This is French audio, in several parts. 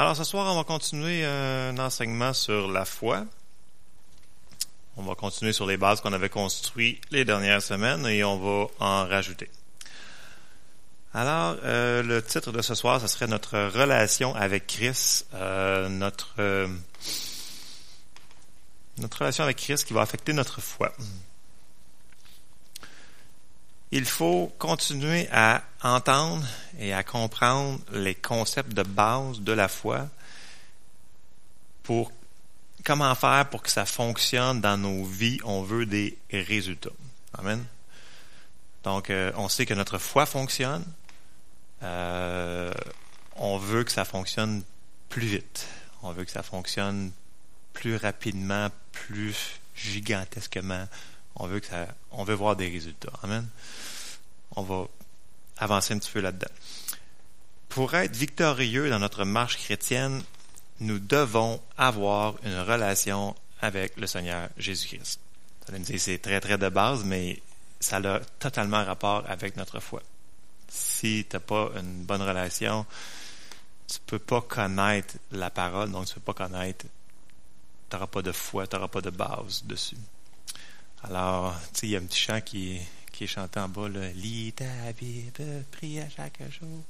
Alors ce soir, on va continuer un enseignement sur la foi. On va continuer sur les bases qu'on avait construites les dernières semaines et on va en rajouter. Alors, euh, le titre de ce soir, ce serait notre relation avec Christ, euh, notre euh, notre relation avec Christ qui va affecter notre foi. Il faut continuer à entendre et à comprendre les concepts de base de la foi pour comment faire pour que ça fonctionne dans nos vies. On veut des résultats. Amen. Donc, euh, on sait que notre foi fonctionne. Euh, on veut que ça fonctionne plus vite. On veut que ça fonctionne plus rapidement, plus gigantesquement. On veut voir des résultats. Amen. On va avancer un petit peu là-dedans. Pour être victorieux dans notre marche chrétienne, nous devons avoir une relation avec le Seigneur Jésus-Christ. Vous allez me dire, c'est très, très de base, mais ça a totalement rapport avec notre foi. Si tu n'as pas une bonne relation, tu peux pas connaître la parole, donc tu peux pas connaître, tu n'auras pas de foi, tu n'auras pas de base dessus. Alors, tu sais, il y a un petit chant qui, qui est chanté en bas, là, lis ta Bible, prie à chaque jour.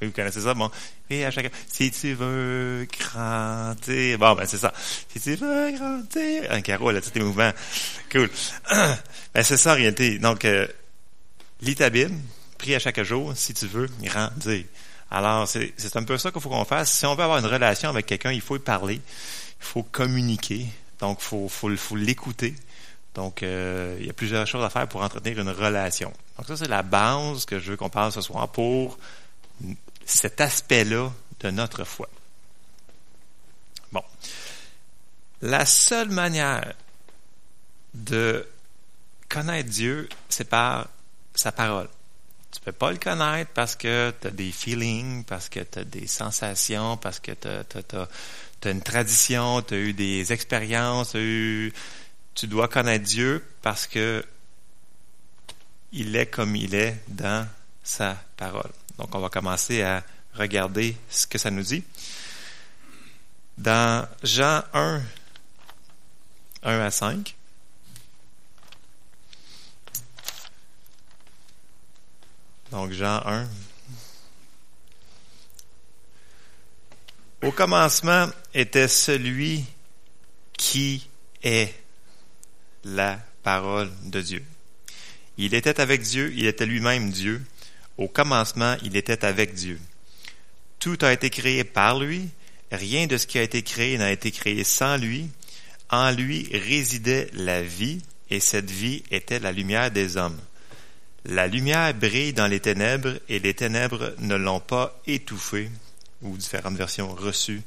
Oui, vous connaissez ça, bon. Prie à chaque Si tu veux grandir. Bon, ben, c'est ça. Si tu veux grandir. Un carreau, là, tous tes mouvements. Cool. Ben, c'est ça, en réalité. Donc, euh, lis ta Bible, prie à chaque jour, si tu veux grandir. Alors, c'est, un peu ça qu'il faut qu'on fasse. Si on veut avoir une relation avec quelqu'un, il faut parler. Il faut communiquer. Donc, il faut, faut, faut l'écouter. Donc, euh, il y a plusieurs choses à faire pour entretenir une relation. Donc, ça, c'est la base que je veux qu'on parle ce soir pour cet aspect-là de notre foi. Bon. La seule manière de connaître Dieu, c'est par sa parole. Tu peux pas le connaître parce que tu as des feelings, parce que tu as des sensations, parce que tu as, une tradition, tu as eu des expériences, eu... tu dois connaître Dieu parce que il est comme il est dans sa parole. Donc, on va commencer à regarder ce que ça nous dit. Dans Jean 1, 1 à 5, donc Jean 1, Au commencement était celui qui est la parole de Dieu. Il était avec Dieu, il était lui-même Dieu. Au commencement, il était avec Dieu. Tout a été créé par lui, rien de ce qui a été créé n'a été créé sans lui. En lui résidait la vie, et cette vie était la lumière des hommes. La lumière brille dans les ténèbres, et les ténèbres ne l'ont pas étouffée, ou différentes versions reçues.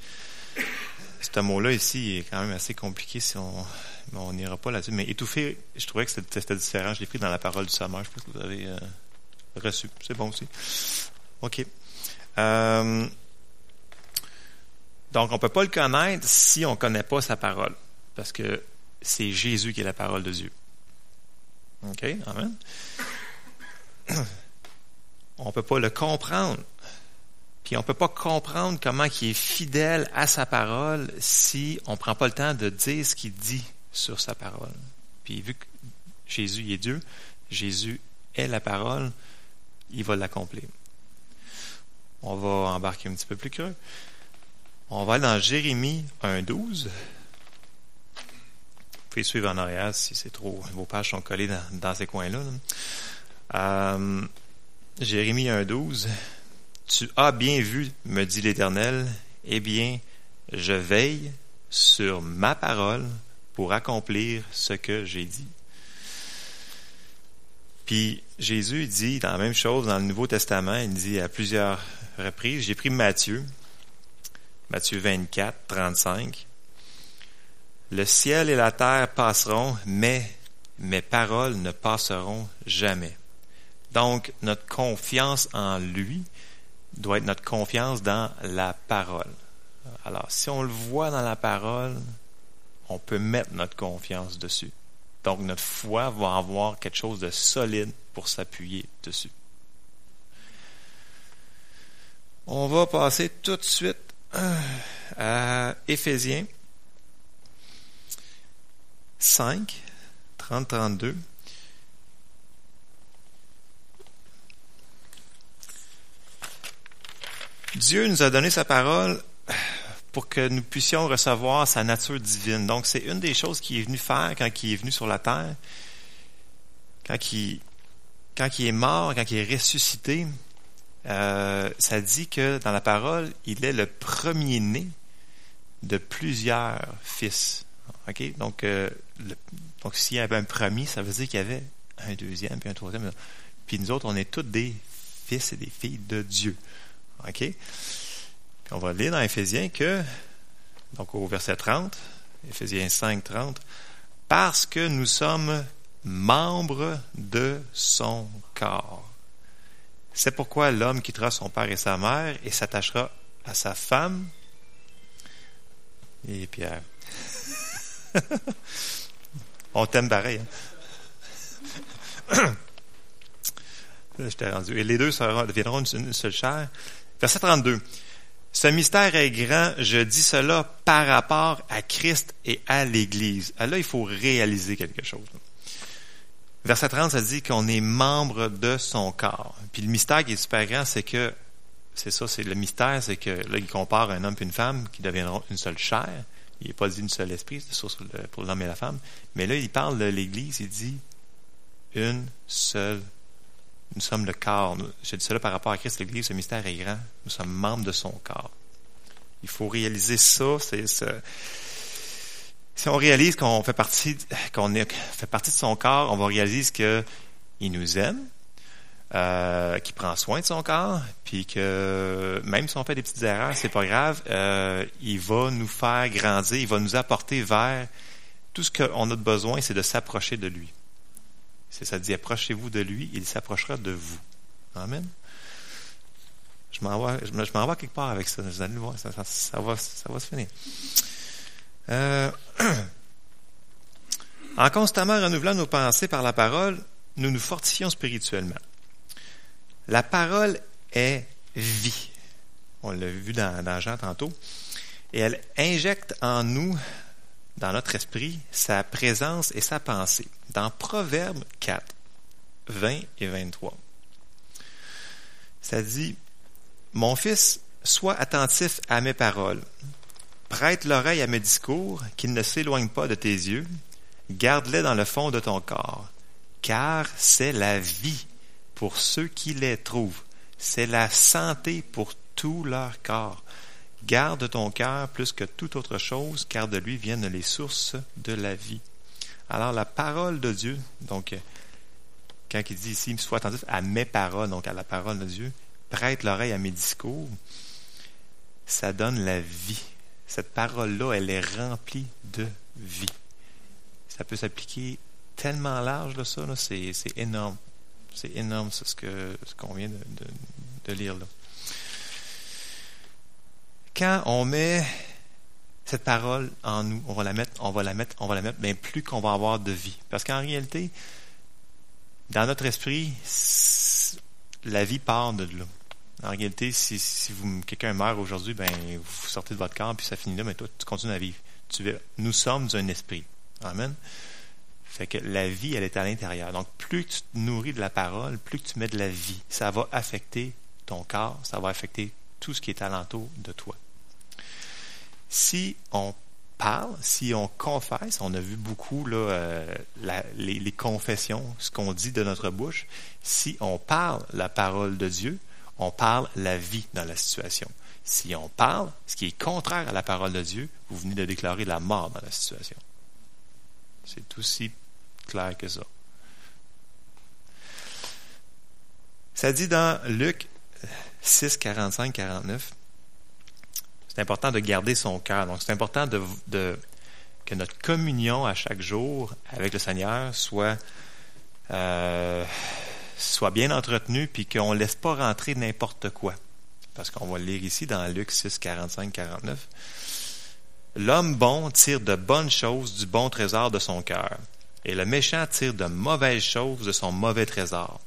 Ce mot-là ici est quand même assez compliqué si on on n'ira pas là-dessus. Mais étouffé, je trouvais que c'était différent. Je l'ai pris dans la parole du Sommeur. Je pense que vous avez euh, reçu. C'est bon aussi. OK. Euh, donc, on ne peut pas le connaître si on ne connaît pas sa parole. Parce que c'est Jésus qui est la parole de Dieu. OK? Amen. On ne peut pas le comprendre. Puis on ne peut pas comprendre comment il est fidèle à sa parole si on ne prend pas le temps de dire ce qu'il dit sur sa parole. Puis vu que Jésus est Dieu, Jésus est la parole, il va l'accomplir. On va embarquer un petit peu plus creux. On va aller dans Jérémie 1.12. Vous pouvez suivre en arrière si c'est trop. Vos pages sont collées dans, ces coins-là. Euh, Jérémie 1.12. Tu as bien vu, me dit l'Éternel, eh bien, je veille sur ma parole pour accomplir ce que j'ai dit. Puis Jésus dit dans la même chose dans le Nouveau Testament, il dit à plusieurs reprises, j'ai pris Matthieu, Matthieu 24, 35, Le ciel et la terre passeront, mais mes paroles ne passeront jamais. Donc, notre confiance en lui doit être notre confiance dans la parole. Alors, si on le voit dans la parole, on peut mettre notre confiance dessus. Donc, notre foi va avoir quelque chose de solide pour s'appuyer dessus. On va passer tout de suite à Éphésiens 5, 30, Dieu nous a donné sa parole pour que nous puissions recevoir sa nature divine. Donc, c'est une des choses qu'il est venu faire quand il est venu sur la terre. Quand il, est mort, quand il est ressuscité, euh, ça dit que dans la parole, il est le premier-né de plusieurs fils. Donc, euh, donc s'il y avait un premier, ça veut dire qu'il y avait un deuxième, puis un troisième. Puis nous autres, on est tous des fils et des filles de Dieu. OK? On va lire dans Éphésiens que, donc au verset 30, Éphésiens 5, 30, parce que nous sommes membres de son corps. C'est pourquoi l'homme quittera son père et sa mère et s'attachera à sa femme. Et Pierre. On t'aime pareil. Hein? Et les deux deviendront une seule chair. Verset 32. Ce mystère est grand, je dis cela par rapport à Christ et à l'Église. Ah, là, il faut réaliser quelque chose. Verset 30, ça dit qu'on est membre de son corps. Puis le mystère qui est super grand, c'est que, c'est ça, c'est le mystère, c'est que là, il compare un homme et une femme qui deviendront une seule chair. Il n'est pas dit une seule esprit, c'est ça pour l'homme et la femme. Mais là, il parle de l'Église, il dit une seule nous sommes le corps. Je dis cela par rapport à Christ, l'Église, ce mystère est grand. Nous sommes membres de son corps. Il faut réaliser ça. C'est Si on réalise qu'on fait partie, qu'on fait partie de son corps, on va réaliser qu'il nous aime, euh, qu'il prend soin de son corps, puis que même si on fait des petites erreurs, c'est pas grave. Euh, il va nous faire grandir, il va nous apporter vers tout ce qu'on a de besoin, c'est de s'approcher de lui. Ça dit, approchez-vous de lui, il s'approchera de vous. Amen. Je m'en vais, vais quelque part avec ça. Vous allez voir, ça, va, ça va se finir. Euh, en constamment renouvelant nos pensées par la parole, nous nous fortifions spirituellement. La parole est vie. On l'a vu dans Jean tantôt. Et elle injecte en nous dans notre esprit sa présence et sa pensée. Dans Proverbe 4, 20 et 23, ça dit, Mon fils, sois attentif à mes paroles, prête l'oreille à mes discours, qu'ils ne s'éloignent pas de tes yeux, garde-les dans le fond de ton corps, car c'est la vie pour ceux qui les trouvent, c'est la santé pour tout leur corps. Garde ton cœur plus que toute autre chose, car de lui viennent les sources de la vie. Alors la parole de Dieu, donc quand il dit ici, sois attentif à mes paroles, donc à la parole de Dieu, prête l'oreille à mes discours, ça donne la vie. Cette parole-là, elle est remplie de vie. Ça peut s'appliquer tellement large, là, ça, c'est, énorme. C'est énorme, ce qu'on vient de lire là quand on met cette parole en nous, on va la mettre, on va la mettre, on va la mettre, bien plus qu'on va avoir de vie. Parce qu'en réalité, dans notre esprit, la vie part de là. En réalité, si, quelqu'un meurt aujourd'hui, ben, vous sortez de votre corps, puis ça finit là, mais toi, tu continues à vivre. Nous sommes un esprit. Amen. Fait que la vie, elle est à l'intérieur. Donc, plus tu te nourris de la parole, plus tu mets de la vie. Ça va affecter ton corps, ça va affecter tout ce qui est alentour de toi si on parle, si on confesse, on a vu beaucoup là, euh, les, confessions, ce qu'on dit de notre bouche, si on parle la parole de Dieu, on parle la vie dans la situation. Si on parle ce qui est contraire à la parole de Dieu, vous venez de déclarer la mort dans la situation. C'est aussi clair que ça. Ça dit dans Luc 6, 45, 49, c'est important de garder son cœur. Donc, c'est important que notre communion à chaque jour avec le Seigneur soit, euh, soit bien entretenue, puis qu'on ne laisse pas rentrer n'importe quoi. Parce qu'on va le lire ici dans Luc 6, 45, 49. L'homme bon tire de bonnes choses du bon trésor de son cœur, et le méchant tire de mauvaises choses de son mauvais trésor.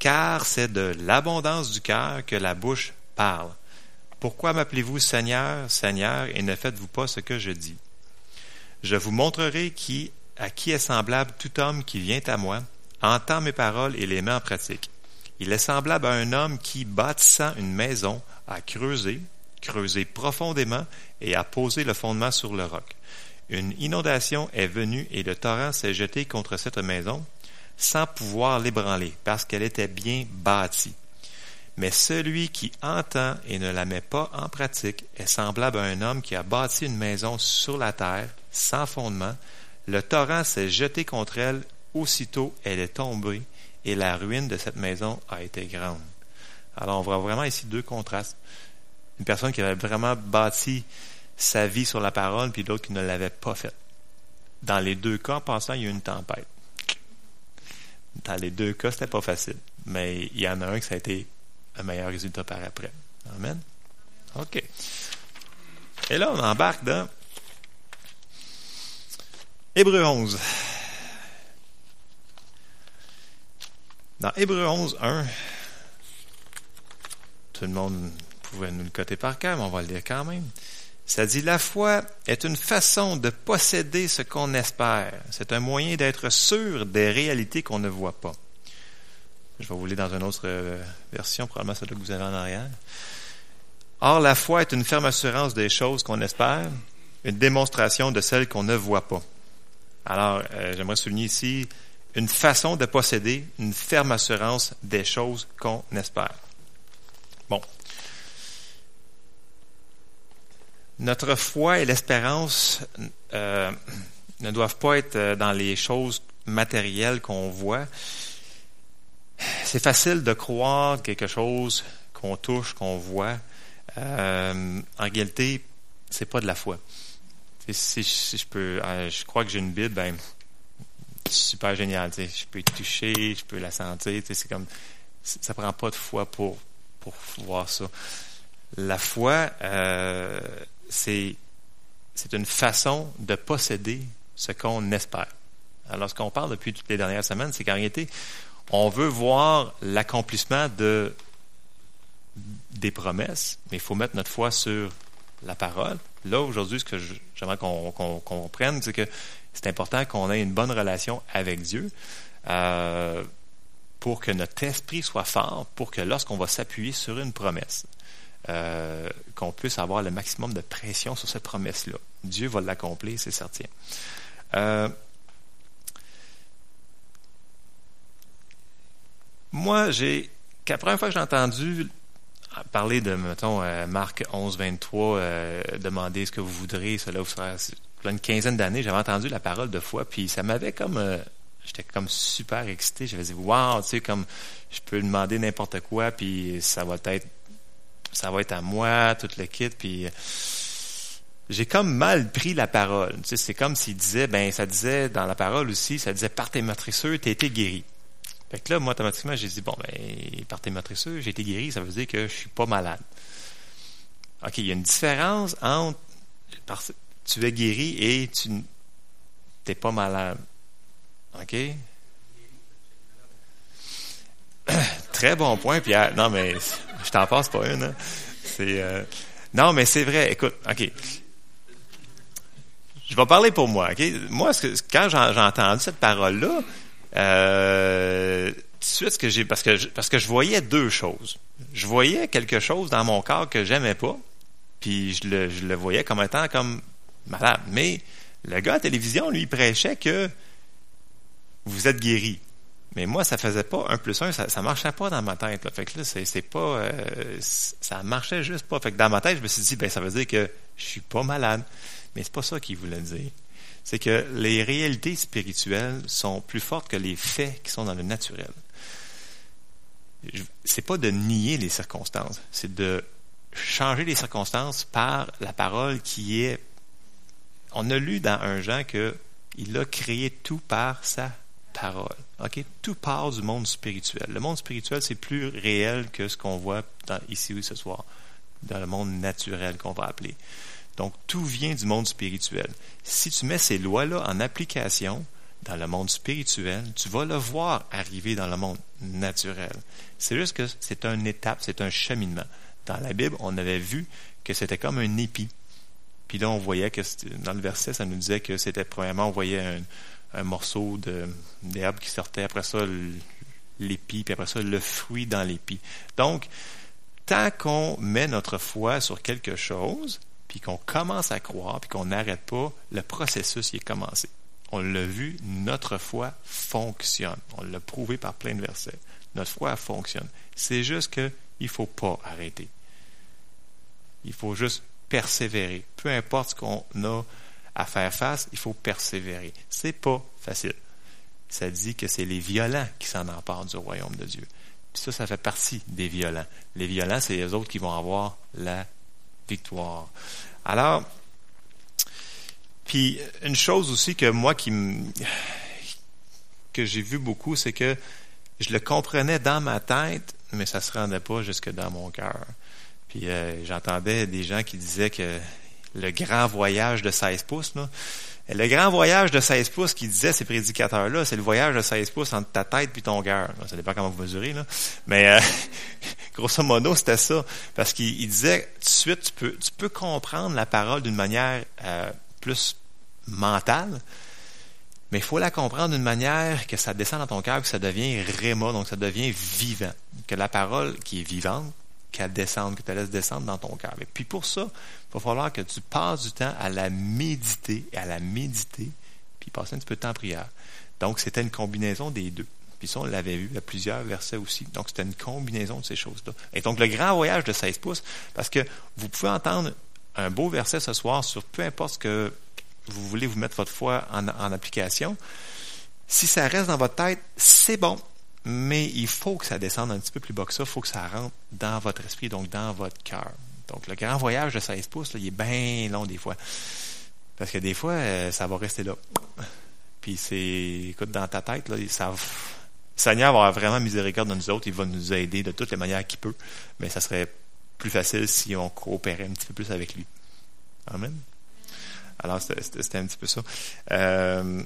Car c'est de l'abondance du cœur que la bouche parle. Pourquoi m'appelez-vous Seigneur, Seigneur, et ne faites-vous pas ce que je dis? Je vous montrerai qui, à qui est semblable tout homme qui vient à moi, entend mes paroles et les met en pratique. Il est semblable à un homme qui, bâtissant une maison, a creusé, creusé profondément et a posé le fondement sur le roc. Une inondation est venue et le torrent s'est jeté contre cette maison sans pouvoir l'ébranler parce qu'elle était bien bâtie. Mais celui qui entend et ne la met pas en pratique est semblable à un homme qui a bâti une maison sur la terre sans fondement. Le torrent s'est jeté contre elle, aussitôt elle est tombée et la ruine de cette maison a été grande. Alors on voit vraiment ici deux contrastes. Une personne qui avait vraiment bâti sa vie sur la parole, puis l'autre qui ne l'avait pas fait. Dans les deux cas, en passant, il y a eu une tempête. Dans les deux cas, c'était pas facile. Mais il y en a un qui ça a été un meilleur résultat par après. Amen. OK. Et là, on embarque dans Hébreu 11. Dans Hébreu 11, 1, tout le monde pouvait nous le coter par cœur, mais on va le dire quand même. Ça dit, la foi est une façon de posséder ce qu'on espère. C'est un moyen d'être sûr des réalités qu'on ne voit pas. Je vais vous lire dans une autre euh, version, probablement celle que vous avez en arrière. Or, la foi est une ferme assurance des choses qu'on espère, une démonstration de celles qu'on ne voit pas. Alors, euh, j'aimerais souligner ici une façon de posséder une ferme assurance des choses qu'on espère. Bon. Notre foi et l'espérance euh, ne doivent pas être dans les choses matérielles qu'on voit. C'est facile de croire quelque chose qu'on touche, qu'on voit. Euh, en réalité, c'est pas de la foi. Si, je peux, je crois que j'ai une Bible, ben super génial. Je peux y toucher, je peux la sentir. C'est comme ça prend pas de foi pour pour voir ça. La foi, euh, c'est c'est une façon de posséder ce qu'on espère. Alors, ce qu'on parle depuis toutes les dernières semaines, c'est qu'en réalité, on veut voir l'accomplissement de des promesses, mais il faut mettre notre foi sur la parole. Là, aujourd'hui, ce que j'aimerais qu'on comprenne, c'est que c'est important qu'on ait une bonne relation avec Dieu euh, pour que notre esprit soit fort, pour que lorsqu'on va s'appuyer sur une promesse, euh, qu'on puisse avoir le maximum de pression sur cette promesse-là. Dieu va l'accomplir, c'est certain. Euh, moi, j'ai, la première fois que j'ai entendu parler de, mettons, Marc 11, 23, demander ce que vous voudrez, cela vous sera une quinzaine d'années, j'avais entendu la parole de foi, puis ça m'avait comme, euh, j'étais comme super excité. J'avais dit, wow, tu sais, comme je peux demander n'importe quoi, puis ça va être, ça va être à moi, tout le kit, puis euh, j'ai comme mal pris la parole. Tu sais, c'est comme s'il disait, ben, ça disait dans la parole aussi, ça disait, par tes matriceux, t'as été guéri. Fait que là, moi, automatiquement, j'ai dit, bon, ben, par tes matriceux, j'ai été guéri, ça veut dire que je suis pas malade. OK, il y a une différence entre tu es guéri et tu n'es pas malade. OK? Très bon point, Pierre. Non, mais je t'en passe pas une. Hein. C'est euh, non, mais c'est vrai. Écoute, OK. Je vais parler pour moi. OK? Moi, quand j'ai entendu cette parole-là, parce que je voyais deux choses. Je voyais quelque chose dans mon corps que j'aimais pas, puis je le, voyais comme étant comme malade. Mais le gars à télévision, lui, prêchait que vous êtes guéri. Mais moi, ça faisait pas un plus un, ça, ça marchait pas dans ma tête. Là. Fait que là, c'est, pas, euh, ça marchait juste pas. Fait que dans ma tête, je me suis dit, ben ça veut dire que je suis pas malade. Mais c'est pas ça qu'il voulait dire. C'est que les réalités spirituelles sont plus fortes que les faits qui sont dans le naturel. C'est pas de nier les circonstances, c'est de changer les circonstances par la parole qui est on a lu dans un Jean qu'il a créé tout par sa parole. Ok, Tout part du monde spirituel. Le monde spirituel, c'est plus réel que ce qu'on voit ici ce soir, dans le monde naturel qu'on va appeler. Donc, tout vient du monde spirituel. Si tu mets ces lois-là en application dans le monde spirituel, tu vas le voir arriver dans le monde naturel. C'est juste que c'est une étape, c'est un cheminement. dans la Bible, on avait vu que c'était comme un épi. Puis là, on voyait que dans le verset, ça nous disait que c'était premièrement, on voyait un, morceau d'herbe qui sortait, après ça, l'épi, puis après ça, le fruit dans l'épi. Donc, tant qu'on met notre foi sur quelque chose, puis qu'on commence à croire, puis qu'on n'arrête pas, le processus y est commencé. On l'a vu, notre foi fonctionne. On l'a prouvé par plein de versets. Notre foi fonctionne. C'est juste qu'il ne faut pas arrêter. Il faut juste persévérer. Peu importe ce qu'on a à faire face, il faut persévérer. C'est pas facile. Ça dit que c'est les violents qui s'en emparent du royaume de Dieu. Puis ça, ça fait partie des violents. Les violents, c'est les autres qui vont avoir la victoire. Alors, puis une chose aussi que moi qui que j'ai vu beaucoup, c'est que je le comprenais dans ma tête, mais ça se rendait pas jusque dans mon cœur. Puis euh, j'entendais des gens qui disaient que le grand voyage de 16 pouces. Là. Le grand voyage de 16 pouces qui disait ces prédicateurs-là, c'est le voyage de 16 pouces entre ta tête puis ton cœur. Ça dépend comment vous mesurez. Mais euh, grosso modo, c'était ça. Parce qu'il disait tout de suite, tu peux, tu peux comprendre la parole d'une manière euh, plus mentale, mais il faut la comprendre d'une manière que ça descend dans ton cœur, que ça devient réma, donc ça devient vivant. Que la parole qui est vivante, qu'elle descende, que tu la laisses descendre dans ton cœur. Et puis pour ça, va falloir que tu passes du temps à la méditer, à la méditer, puis passer un petit peu de temps en prière. Donc, c'était une combinaison des deux. Puis ça, on l'avait vu à plusieurs versets aussi. Donc, c'était une combinaison de ces choses-là. Et donc, le grand voyage de 16 pouces, parce que vous pouvez entendre un beau verset ce soir sur peu importe ce que vous voulez vous mettre votre foi en, en application. Si ça reste dans votre tête, c'est bon mais il faut que ça descende un petit peu plus bas que ça. Il faut que ça rentre dans votre esprit, donc dans votre cœur. Donc, le grand voyage de 16 pouces, il est bien long des fois. Parce que des fois, euh, ça va rester là. Puis c'est, écoute, dans ta tête, là, ça, le Seigneur va avoir vraiment miséricorde de nous autres. Il va nous aider de toutes les manières qu'il peut. Mais ça serait plus facile si on coopérait un petit peu plus avec lui. Amen. Alors, c'était un petit peu ça. Euh,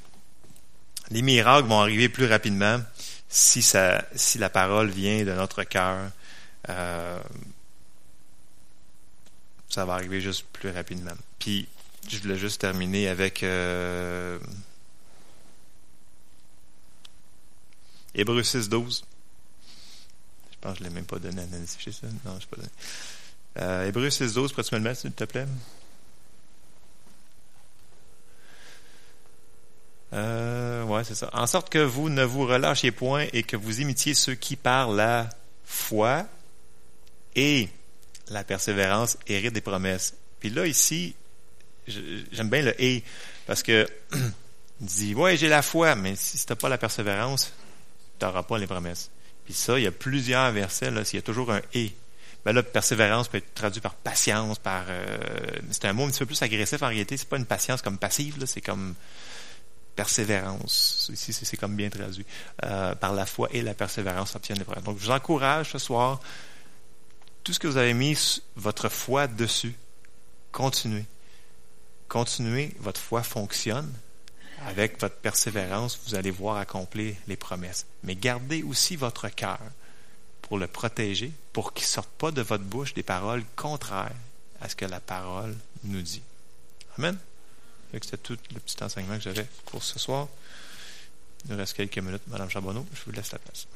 les miracles vont arriver plus rapidement si, ça, si la parole vient de notre cœur, euh, ça va arriver juste plus rapidement. Puis, je voulais juste terminer avec euh, Hébreu 6, 12. Je pense que je ne l'ai même pas donné à Nancy, ça? Non, je pas donné. Euh, Hébreu 6, 12, pourrais-tu me le mettre, s'il te plaît? Euh, ouais, c'est ça. En sorte que vous ne vous relâchiez point et que vous imitiez ceux qui, par la foi et la persévérance, héritent des promesses. Puis là, ici, j'aime bien le et, parce que dit, ouais, j'ai la foi, mais si tu pas la persévérance, tu n'auras pas les promesses. Puis ça, il y a plusieurs versets, là, s'il y a toujours un et. Ben là, persévérance peut être traduit par patience, par euh, c'est un mot un petit peu plus agressif en réalité, c'est pas une patience comme passive, là, c'est comme persévérance. Ici, c'est comme bien traduit. Euh, par la foi et la persévérance obtiennent les promesses. Donc, je vous encourage ce soir, tout ce que vous avez mis votre foi dessus, continuez. Continuez, votre foi fonctionne. Avec votre persévérance, vous allez voir accomplir les promesses. Mais gardez aussi votre cœur pour le protéger, pour qu'il ne sorte pas de votre bouche des paroles contraires à ce que la parole nous dit. Amen. C'était tout le petit enseignement que j'avais pour ce soir. Il nous reste quelques minutes, Madame Charbonneau. Je vous laisse la place.